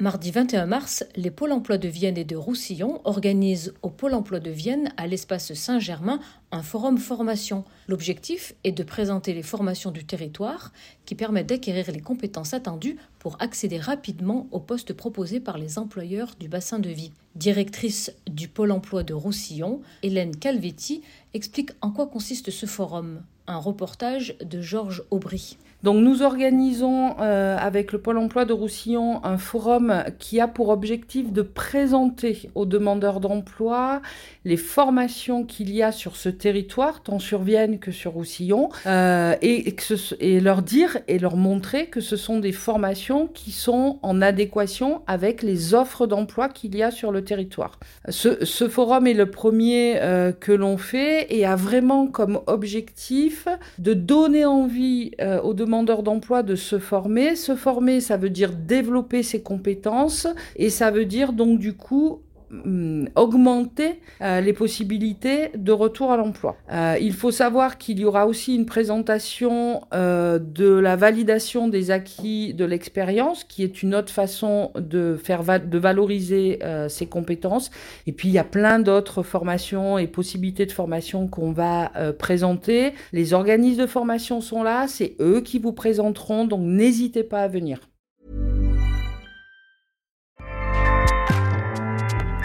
Mardi 21 mars, les pôles emploi de Vienne et de Roussillon organisent au pôle emploi de Vienne, à l'espace Saint-Germain, un forum formation. L'objectif est de présenter les formations du territoire qui permettent d'acquérir les compétences attendues pour accéder rapidement aux postes proposés par les employeurs du bassin de vie. Directrice du pôle emploi de Roussillon, Hélène Calvetti explique en quoi consiste ce forum. Un reportage de Georges Aubry. Donc nous organisons euh, avec le Pôle emploi de Roussillon un forum qui a pour objectif de présenter aux demandeurs d'emploi les formations qu'il y a sur ce territoire, tant sur Vienne que sur Roussillon, euh, et, et, que ce, et, leur dire et leur montrer que ce sont des formations qui sont en adéquation avec les offres d'emploi qu'il y a sur territoire. Ce, ce forum est le premier euh, que l'on fait et a vraiment comme objectif de donner envie euh, aux demandeurs d'emploi de se former. Se former, ça veut dire développer ses compétences et ça veut dire donc du coup augmenter euh, les possibilités de retour à l'emploi. Euh, il faut savoir qu'il y aura aussi une présentation euh, de la validation des acquis de l'expérience, qui est une autre façon de faire va de valoriser ses compétences. Et puis il y a plein d'autres formations et possibilités de formation qu'on va présenter. Les organismes de formation sont là, c'est eux qui vous présenteront, donc n'hésitez pas à venir.